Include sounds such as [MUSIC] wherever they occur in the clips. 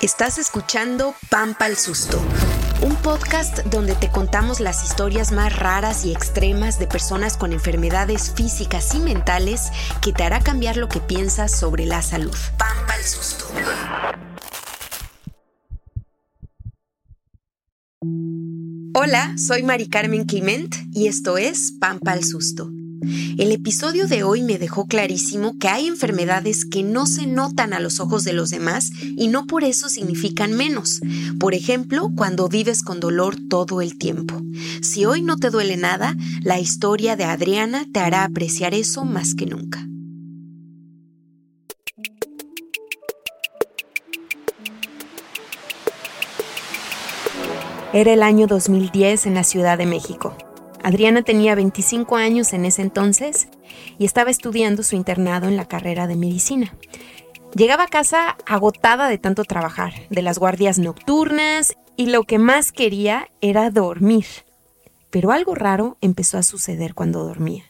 Estás escuchando Pampa al Susto, un podcast donde te contamos las historias más raras y extremas de personas con enfermedades físicas y mentales que te hará cambiar lo que piensas sobre la salud. Pampa al Susto. Hola, soy Mari Carmen Clement y esto es Pampa al Susto. El episodio de hoy me dejó clarísimo que hay enfermedades que no se notan a los ojos de los demás y no por eso significan menos. Por ejemplo, cuando vives con dolor todo el tiempo. Si hoy no te duele nada, la historia de Adriana te hará apreciar eso más que nunca. Era el año 2010 en la Ciudad de México. Adriana tenía 25 años en ese entonces y estaba estudiando su internado en la carrera de medicina. Llegaba a casa agotada de tanto trabajar, de las guardias nocturnas y lo que más quería era dormir. Pero algo raro empezó a suceder cuando dormía.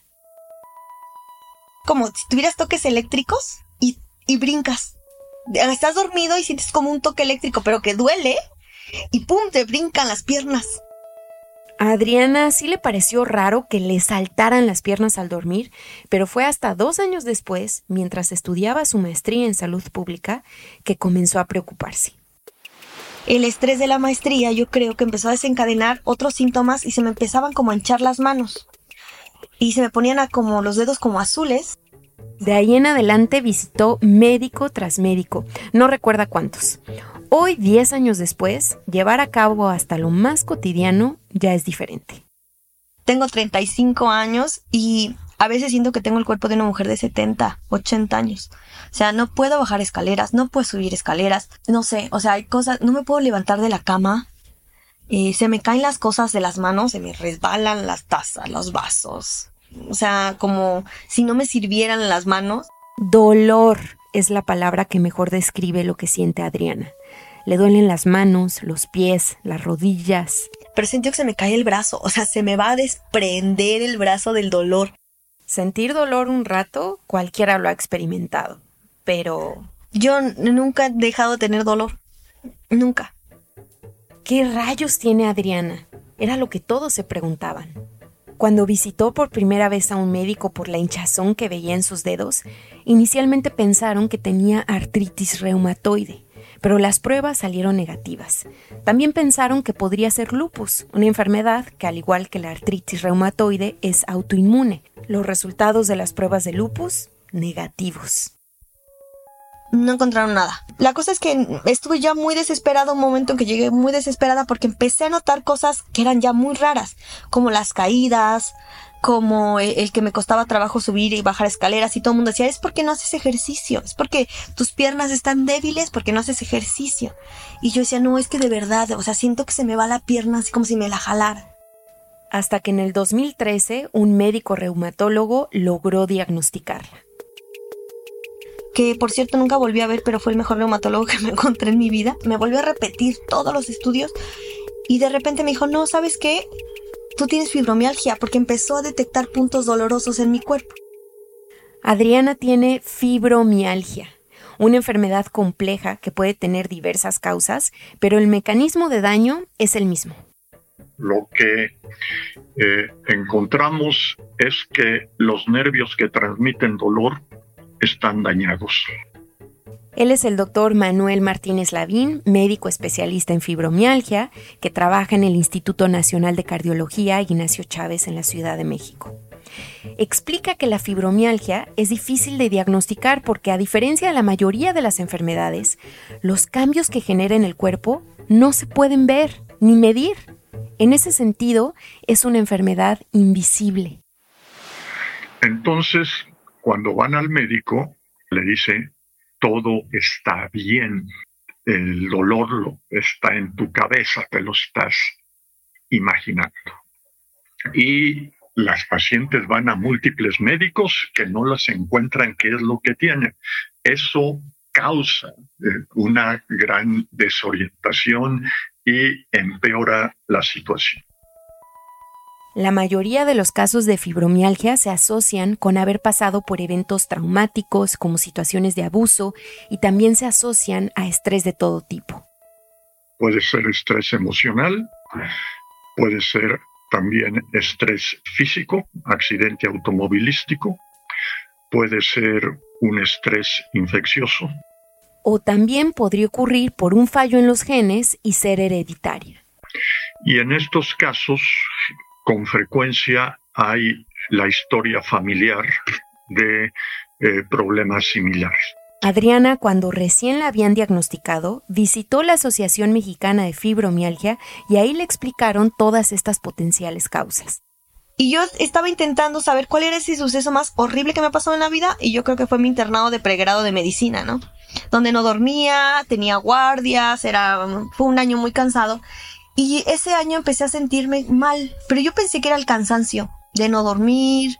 Como si tuvieras toques eléctricos y, y brincas. Estás dormido y sientes como un toque eléctrico, pero que duele y ¡pum! te brincan las piernas. A Adriana sí le pareció raro que le saltaran las piernas al dormir, pero fue hasta dos años después, mientras estudiaba su maestría en salud pública, que comenzó a preocuparse. El estrés de la maestría yo creo que empezó a desencadenar otros síntomas y se me empezaban como a hinchar las manos. Y se me ponían como los dedos como azules. De ahí en adelante visitó médico tras médico, no recuerda cuántos. Hoy, 10 años después, llevar a cabo hasta lo más cotidiano ya es diferente. Tengo 35 años y a veces siento que tengo el cuerpo de una mujer de 70, 80 años. O sea, no puedo bajar escaleras, no puedo subir escaleras, no sé, o sea, hay cosas, no me puedo levantar de la cama, eh, se me caen las cosas de las manos, se me resbalan las tazas, los vasos. O sea, como si no me sirvieran las manos. Dolor es la palabra que mejor describe lo que siente Adriana. Le duelen las manos, los pies, las rodillas. Pero siento que se me cae el brazo, o sea, se me va a desprender el brazo del dolor. Sentir dolor un rato, cualquiera lo ha experimentado, pero... Yo nunca he dejado de tener dolor. Nunca. ¿Qué rayos tiene Adriana? Era lo que todos se preguntaban. Cuando visitó por primera vez a un médico por la hinchazón que veía en sus dedos, inicialmente pensaron que tenía artritis reumatoide pero las pruebas salieron negativas. También pensaron que podría ser lupus, una enfermedad que al igual que la artritis reumatoide es autoinmune. Los resultados de las pruebas de lupus, negativos. No encontraron nada. La cosa es que estuve ya muy desesperada un momento en que llegué muy desesperada porque empecé a notar cosas que eran ya muy raras, como las caídas, como el que me costaba trabajo subir y bajar escaleras y todo el mundo decía, es porque no haces ejercicio, es porque tus piernas están débiles porque no haces ejercicio. Y yo decía, no, es que de verdad, o sea, siento que se me va la pierna así como si me la jalara. Hasta que en el 2013 un médico reumatólogo logró diagnosticarla. Que por cierto nunca volví a ver, pero fue el mejor reumatólogo que me [LAUGHS] encontré en mi vida. Me volvió a repetir todos los estudios y de repente me dijo, no, ¿sabes qué? tú tienes fibromialgia porque empezó a detectar puntos dolorosos en mi cuerpo. Adriana tiene fibromialgia, una enfermedad compleja que puede tener diversas causas, pero el mecanismo de daño es el mismo. Lo que eh, encontramos es que los nervios que transmiten dolor están dañados. Él es el doctor Manuel Martínez Lavín, médico especialista en fibromialgia, que trabaja en el Instituto Nacional de Cardiología Ignacio Chávez en la Ciudad de México. Explica que la fibromialgia es difícil de diagnosticar porque a diferencia de la mayoría de las enfermedades, los cambios que genera en el cuerpo no se pueden ver ni medir. En ese sentido, es una enfermedad invisible. Entonces, cuando van al médico, le dice, todo está bien. El dolor está en tu cabeza, te lo estás imaginando. Y las pacientes van a múltiples médicos que no las encuentran qué es lo que tienen. Eso causa eh, una gran desorientación y empeora la situación. La mayoría de los casos de fibromialgia se asocian con haber pasado por eventos traumáticos como situaciones de abuso y también se asocian a estrés de todo tipo. Puede ser estrés emocional, puede ser también estrés físico, accidente automovilístico, puede ser un estrés infeccioso. O también podría ocurrir por un fallo en los genes y ser hereditaria. Y en estos casos, con frecuencia hay la historia familiar de eh, problemas similares. Adriana, cuando recién la habían diagnosticado, visitó la Asociación Mexicana de Fibromialgia y ahí le explicaron todas estas potenciales causas. Y yo estaba intentando saber cuál era ese suceso más horrible que me pasó en la vida y yo creo que fue mi internado de pregrado de medicina, ¿no? Donde no dormía, tenía guardias, era fue un año muy cansado y ese año empecé a sentirme mal, pero yo pensé que era el cansancio de no dormir.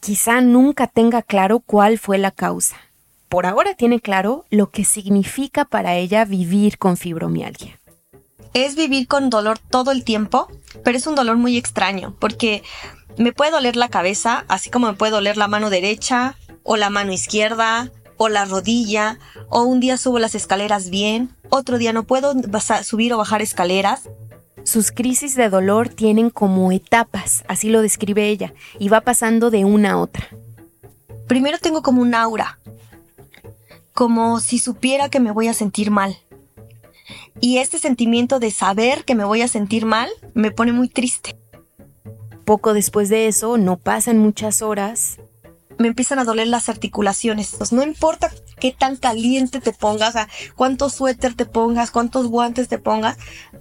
Quizá nunca tenga claro cuál fue la causa. Por ahora tiene claro lo que significa para ella vivir con fibromialgia es vivir con dolor todo el tiempo, pero es un dolor muy extraño, porque me puede doler la cabeza, así como me puede doler la mano derecha, o la mano izquierda, o la rodilla, o un día subo las escaleras bien, otro día no puedo subir o bajar escaleras. Sus crisis de dolor tienen como etapas, así lo describe ella, y va pasando de una a otra. Primero tengo como un aura, como si supiera que me voy a sentir mal. Y este sentimiento de saber que me voy a sentir mal me pone muy triste. Poco después de eso, no pasan muchas horas. Me empiezan a doler las articulaciones. No importa qué tan caliente te pongas, o cuántos suéter te pongas, cuántos guantes te pongas,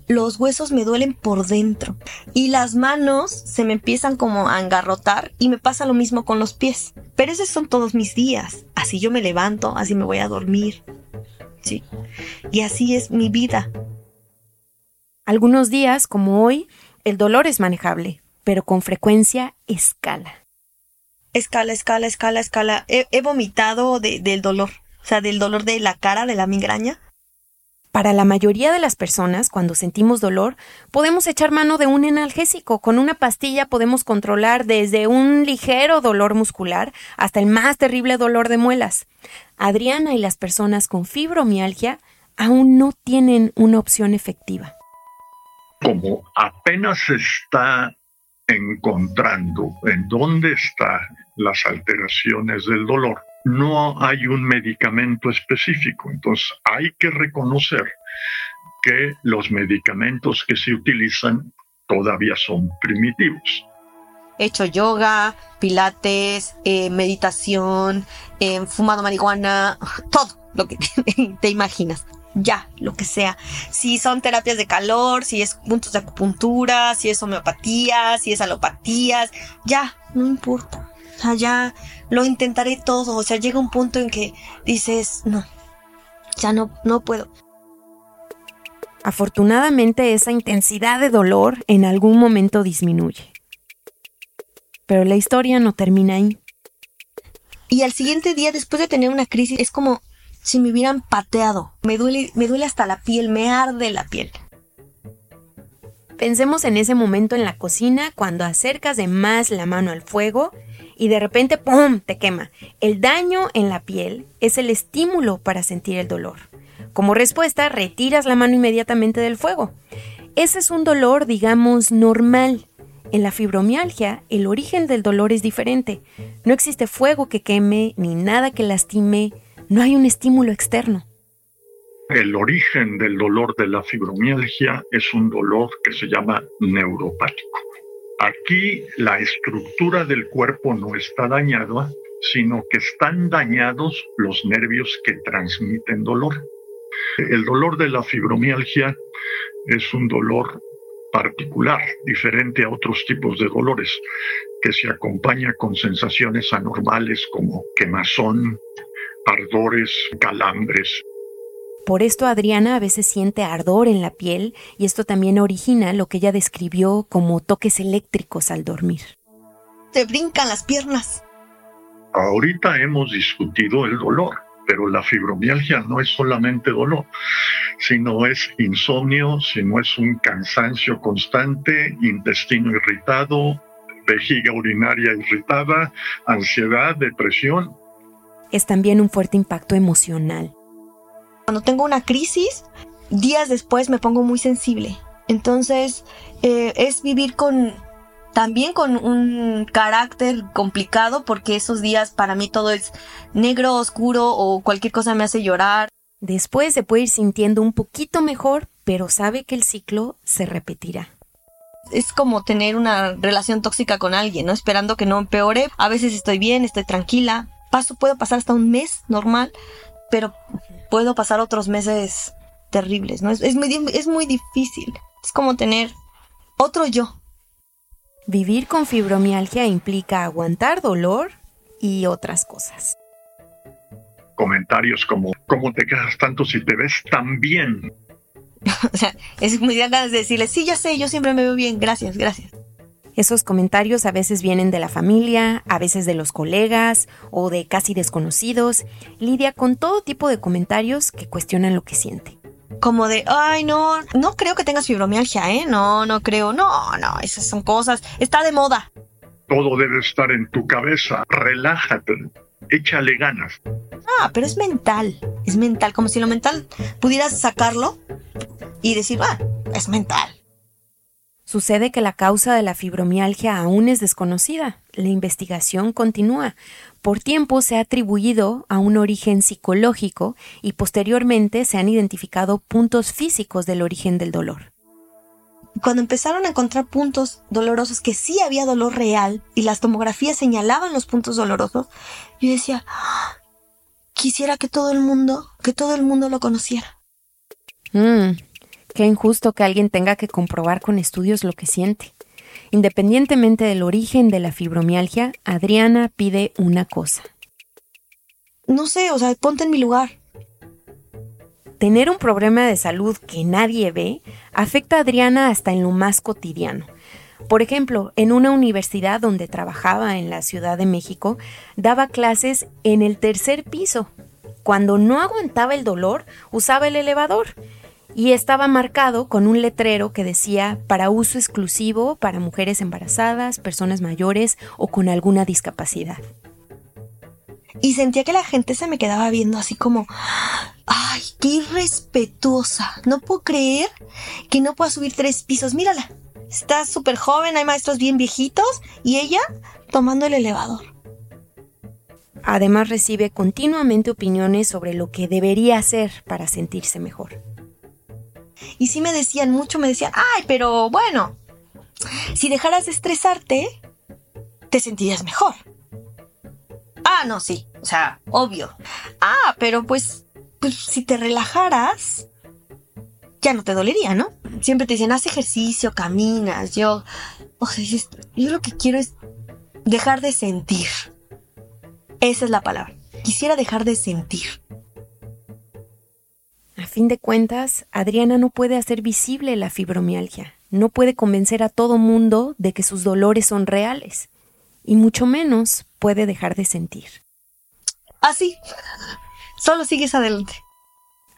los huesos me duelen por dentro. Y las manos se me empiezan como a engarrotar y me pasa lo mismo con los pies. Pero esos son todos mis días. Así yo me levanto, así me voy a dormir. Sí. Y así es mi vida. Algunos días, como hoy, el dolor es manejable, pero con frecuencia escala. Escala, escala, escala, escala. He, vomitado del dolor, o sea, del dolor de la cara, de la migraña. Para la mayoría de las personas, cuando sentimos dolor, podemos echar mano de un analgésico. Con una pastilla podemos controlar desde un ligero dolor muscular hasta el más terrible dolor de muelas. Adriana y las personas con fibromialgia aún no tienen una opción efectiva. Como apenas se está encontrando en dónde están las alteraciones del dolor, no hay un medicamento específico. Entonces hay que reconocer que los medicamentos que se utilizan todavía son primitivos. He hecho yoga, pilates, eh, meditación, eh, fumado marihuana, [LAUGHS] todo lo que [LAUGHS] te imaginas. Ya, lo que sea. Si son terapias de calor, si es puntos de acupuntura, si es homeopatía, si es alopatías, ya, no importa. O sea, ya lo intentaré todo. O sea, llega un punto en que dices, no, ya no, no puedo. Afortunadamente esa intensidad de dolor en algún momento disminuye. Pero la historia no termina ahí. Y al siguiente día, después de tener una crisis, es como si me hubieran pateado. Me duele, me duele hasta la piel, me arde la piel. Pensemos en ese momento en la cocina cuando acercas de más la mano al fuego y de repente ¡pum! te quema. El daño en la piel es el estímulo para sentir el dolor. Como respuesta, retiras la mano inmediatamente del fuego. Ese es un dolor, digamos, normal. En la fibromialgia, el origen del dolor es diferente. No existe fuego que queme ni nada que lastime. No hay un estímulo externo. El origen del dolor de la fibromialgia es un dolor que se llama neuropático. Aquí la estructura del cuerpo no está dañada, sino que están dañados los nervios que transmiten dolor. El dolor de la fibromialgia es un dolor particular, diferente a otros tipos de dolores, que se acompaña con sensaciones anormales como quemazón, ardores, calambres, por esto Adriana a veces siente ardor en la piel y esto también origina lo que ella describió como toques eléctricos al dormir. Te brincan las piernas. Ahorita hemos discutido el dolor, pero la fibromialgia no es solamente dolor, sino es insomnio, sino es un cansancio constante, intestino irritado, vejiga urinaria irritada, ansiedad, depresión. Es también un fuerte impacto emocional. Cuando tengo una crisis, días después me pongo muy sensible. Entonces, eh, es vivir con también con un carácter complicado porque esos días para mí todo es negro, oscuro o cualquier cosa me hace llorar. Después se puede ir sintiendo un poquito mejor, pero sabe que el ciclo se repetirá. Es como tener una relación tóxica con alguien, ¿no? Esperando que no empeore. A veces estoy bien, estoy tranquila. Paso, puedo pasar hasta un mes normal, pero puedo pasar otros meses terribles, ¿no? Es, es, muy, es muy difícil. Es como tener otro yo, Vivir con fibromialgia implica aguantar dolor y otras cosas. Comentarios como, ¿cómo te quedas tanto si te ves tan bien? [LAUGHS] o sea, es muy ganas de decirle, sí, ya sé, yo siempre me veo bien, gracias, gracias. Esos comentarios a veces vienen de la familia, a veces de los colegas o de casi desconocidos. Lidia con todo tipo de comentarios que cuestionan lo que siente como de, ay, no, no creo que tengas fibromialgia, ¿eh? No, no creo, no, no, esas son cosas, está de moda. Todo debe estar en tu cabeza, relájate, échale ganas. Ah, pero es mental, es mental, como si lo mental pudieras sacarlo y decir, ah, es mental. Sucede que la causa de la fibromialgia aún es desconocida. La investigación continúa. Por tiempo se ha atribuido a un origen psicológico y posteriormente se han identificado puntos físicos del origen del dolor. Cuando empezaron a encontrar puntos dolorosos, que sí había dolor real y las tomografías señalaban los puntos dolorosos, yo decía, ah, quisiera que todo el mundo, que todo el mundo lo conociera. Mm, Qué injusto que alguien tenga que comprobar con estudios lo que siente. Independientemente del origen de la fibromialgia, Adriana pide una cosa. No sé, o sea, ponte en mi lugar. Tener un problema de salud que nadie ve afecta a Adriana hasta en lo más cotidiano. Por ejemplo, en una universidad donde trabajaba en la Ciudad de México, daba clases en el tercer piso. Cuando no aguantaba el dolor, usaba el elevador y estaba marcado con un letrero que decía para uso exclusivo para mujeres embarazadas, personas mayores o con alguna discapacidad. Y sentía que la gente se me quedaba viendo así como, ay, qué irrespetuosa. No puedo creer que no pueda subir tres pisos. Mírala, está súper joven, hay maestros bien viejitos y ella tomando el elevador. Además recibe continuamente opiniones sobre lo que debería hacer para sentirse mejor. Y sí me decían mucho, me decían, ay, pero bueno, si dejaras de estresarte, te sentirías mejor. Ah, no, sí, o sea, obvio. Ah, pero pues, pues si te relajaras, ya no te dolería, ¿no? Siempre te dicen, haz ejercicio, caminas, yo, o sea, yo lo que quiero es dejar de sentir. Esa es la palabra. Quisiera dejar de sentir. A fin de cuentas, Adriana no puede hacer visible la fibromialgia, no puede convencer a todo mundo de que sus dolores son reales, y mucho menos puede dejar de sentir. Así, solo sigues adelante.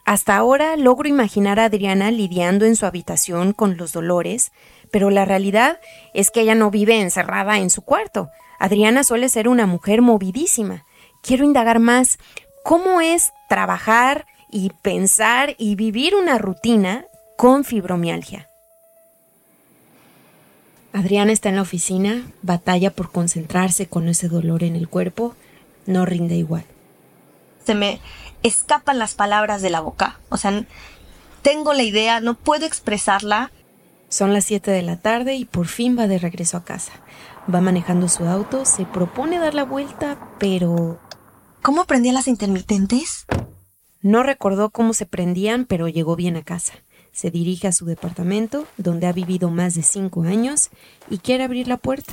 Hasta ahora logro imaginar a Adriana lidiando en su habitación con los dolores, pero la realidad es que ella no vive encerrada en su cuarto. Adriana suele ser una mujer movidísima. Quiero indagar más cómo es trabajar y pensar y vivir una rutina con fibromialgia. Adriana está en la oficina, batalla por concentrarse con ese dolor en el cuerpo, no rinde igual. Se me escapan las palabras de la boca, o sea, tengo la idea, no puedo expresarla. Son las 7 de la tarde y por fin va de regreso a casa. Va manejando su auto, se propone dar la vuelta, pero... ¿Cómo prendía las intermitentes? No recordó cómo se prendían, pero llegó bien a casa. Se dirige a su departamento, donde ha vivido más de cinco años, y quiere abrir la puerta.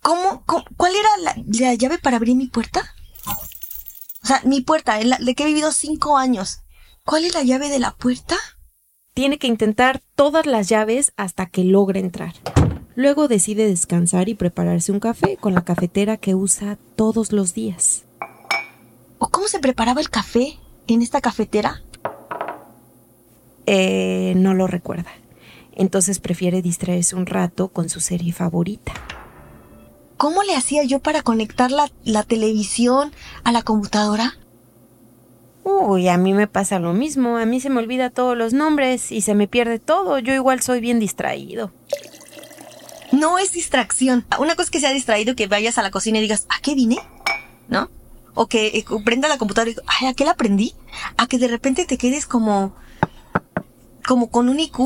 ¿Cómo? cuál era la, llave para abrir mi puerta? O sea, mi puerta, de que he vivido cinco años. ¿Cuál es la llave de la puerta? Tiene que intentar todas las llaves hasta que logre entrar. Luego decide descansar y prepararse un café con la cafetera que usa todos los días. ¿O cómo se preparaba el café en esta cafetera? Eh, no lo recuerda. Entonces prefiere distraerse un rato con su serie favorita. ¿Cómo le hacía yo para conectar la, la televisión a la computadora? Uy, a mí me pasa lo mismo. A mí se me olvida todos los nombres y se me pierde todo. Yo igual soy bien distraído. No es distracción. Una cosa es que sea distraído que vayas a la cocina y digas, ¿a qué vine? ¿No? O que eh, prenda la computadora y digo, ay, ¿a qué la aprendí? A que de repente te quedes como como con un IQ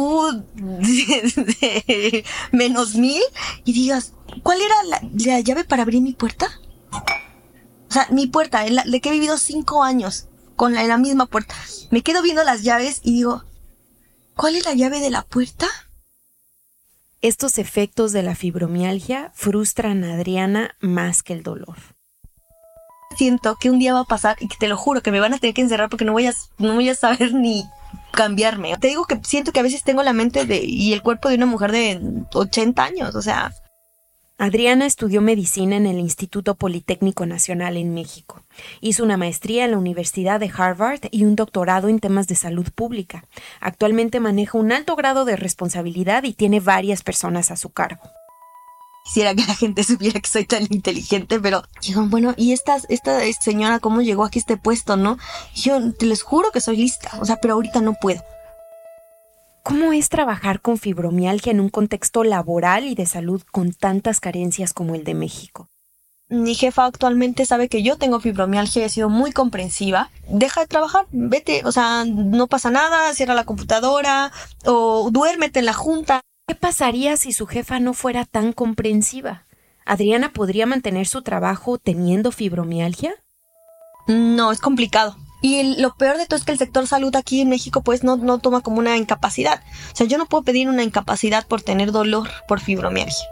de, menos mil y digas, ¿cuál era la, llave para abrir mi puerta? O sea, mi puerta, de que he vivido cinco años con la, la misma puerta. Me quedo viendo las llaves y digo, ¿cuál es la llave de la puerta? Estos efectos de la fibromialgia frustran a Adriana más que el dolor. Siento que un día va a pasar y que te lo juro que me van a tener que encerrar porque no voy a, no voy a saber ni cambiarme. Te digo que siento que a veces tengo la mente de, y el cuerpo de una mujer de 80 años, o sea. Adriana estudió medicina en el Instituto Politécnico Nacional en México. Hizo una maestría en la Universidad de Harvard y un doctorado en temas de salud pública. Actualmente maneja un alto grado de responsabilidad y tiene varias personas a su cargo quisiera que la gente [LAUGHS] supiera que soy tan inteligente, pero digan, bueno, ¿y esta, esta señora cómo llegó aquí a este puesto, no? yo te les juro que soy lista, o sea, pero ahorita no puedo. ¿Cómo es trabajar con fibromialgia en un contexto laboral y de salud con tantas carencias como el de México? Mi jefa actualmente sabe que yo tengo fibromialgia y ha sido muy comprensiva. Deja de trabajar, vete, o sea, no pasa nada, cierra la computadora o duérmete en la junta. ¿Qué pasaría si su jefa no fuera tan comprensiva? ¿Adriana podría mantener su trabajo teniendo fibromialgia? No, es complicado. Y lo peor de todo es que el sector salud aquí en México pues no, no toma como una incapacidad. O sea, yo no puedo pedir una incapacidad por tener dolor por fibromialgia.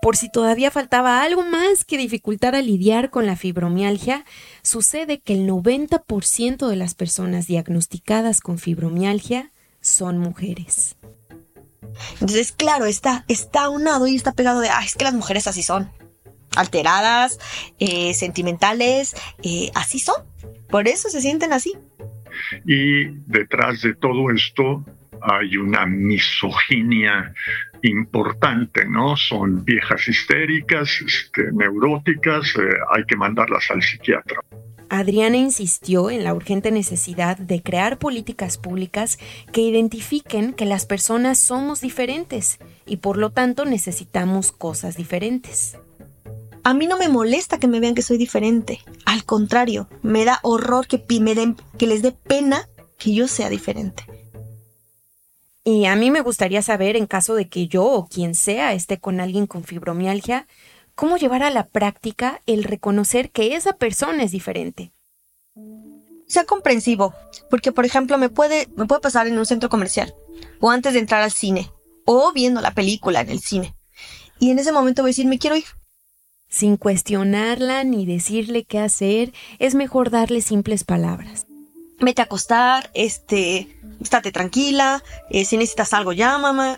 Por si todavía faltaba algo más que dificultara lidiar con la fibromialgia, sucede que el 90% de las personas diagnosticadas con fibromialgia son mujeres. Entonces, claro, está, está unado y está pegado de, ah, es que las mujeres así son. Alteradas, eh, sentimentales, eh, así son. Por eso se sienten así. Y detrás de todo esto hay una misoginia importante, ¿no? Son viejas histéricas, este, neuróticas, eh, hay que mandarlas al psiquiatra. Adriana insistió en la urgente necesidad de crear políticas públicas que identifiquen que las personas somos diferentes y por lo tanto necesitamos cosas diferentes. A mí no me molesta que me vean que soy diferente. Al contrario, me da horror que, que les dé pena que yo sea diferente. Y a mí me gustaría saber, en caso de que yo o quien sea esté con alguien con fibromialgia, cómo llevar a la práctica el reconocer que esa persona es diferente. Sea comprensivo, porque por ejemplo me puede, me puede pasar en un centro comercial, o antes de entrar al cine, o viendo la película en el cine. Y en ese momento voy a decir, me quiero ir. Sin cuestionarla ni decirle qué hacer, es mejor darle simples palabras. Vete a acostar, este, estate tranquila, eh, si necesitas algo, llámame.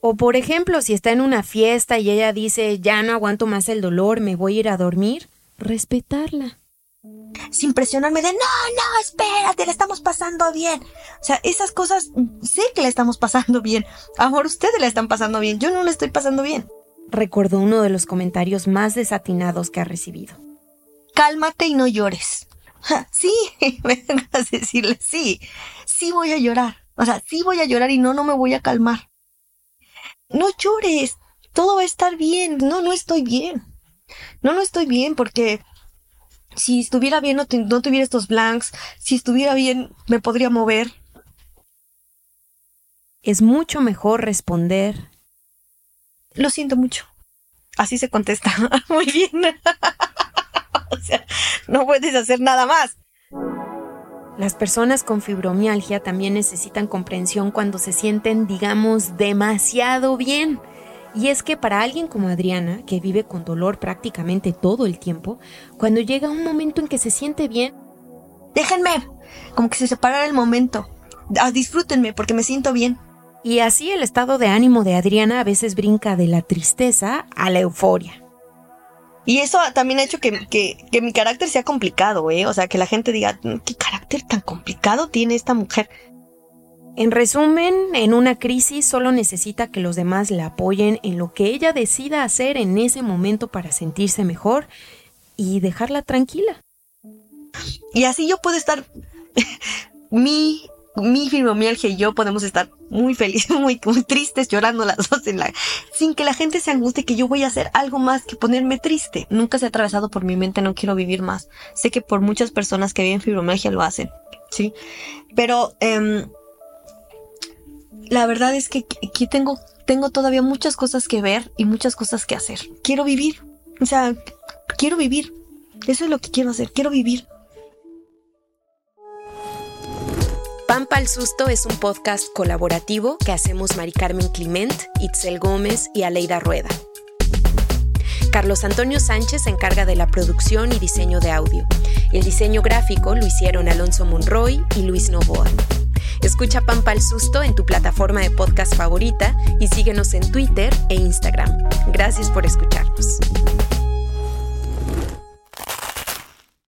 O por ejemplo, si está en una fiesta y ella dice, ya no aguanto más el dolor, me voy a ir a dormir, respetarla. Sin presionarme de, no, no, espérate, la estamos pasando bien. O sea, esas cosas, sé que la estamos pasando bien. Amor, ustedes la están pasando bien, yo no la estoy pasando bien. Recordó uno de los comentarios más desatinados que ha recibido. Cálmate y no llores. sí, [LAUGHS] a decirle, sí, sí voy a llorar. O sea, sí voy a llorar y no, no me voy a calmar no llores, todo va a estar bien. No, no estoy bien. No, no estoy bien porque si estuviera bien no, no tuviera estos blanks, si estuviera bien me podría mover. Es mucho mejor responder. Lo siento mucho. Así se contesta. [LAUGHS] Muy bien. [LAUGHS] o sea, no puedes hacer nada más. Las personas con fibromialgia también necesitan comprensión cuando se sienten, digamos, demasiado bien. Y es que para alguien como Adriana, que vive con dolor prácticamente todo el tiempo, cuando llega un momento en que se siente bien, déjenme, como que se separara el momento. Ah, disfrútenme porque me siento bien. Y así el estado de ánimo de Adriana a veces brinca de la tristeza a la euforia. Y eso también ha hecho que, que, mi carácter sea complicado, ¿eh? O sea, que la gente diga, mm, ¿qué carácter tan complicado tiene esta mujer? En resumen, en una crisis solo necesita que los demás la apoyen en lo que ella decida hacer en ese momento para sentirse mejor y dejarla tranquila. Y así yo puedo estar, [LAUGHS] mi mi fibromialgia y yo podemos estar muy felices, [LAUGHS] muy, muy tristes, llorando las dos en la, sin que la gente se angustie que yo voy a hacer algo más que ponerme triste. Nunca se ha atravesado por mi mente, no quiero vivir más. Sé que por muchas personas que viven fibromialgia lo hacen, sí. Pero em, la verdad es que aquí tengo, tengo todavía muchas cosas que ver y muchas cosas que hacer. Quiero vivir, o sea, quiero vivir. Eso es lo que quiero hacer, quiero vivir. Pampa al Susto es un podcast colaborativo que hacemos Mari Carmen Clement, Itzel Gómez y Aleida Rueda. Carlos Antonio Sánchez se encarga de la producción y diseño de audio. El diseño gráfico lo hicieron Alonso Monroy y Luis Novoa. Escucha Pampa al Susto en tu plataforma de podcast favorita y síguenos en Twitter e Instagram. Gracias por escucharnos.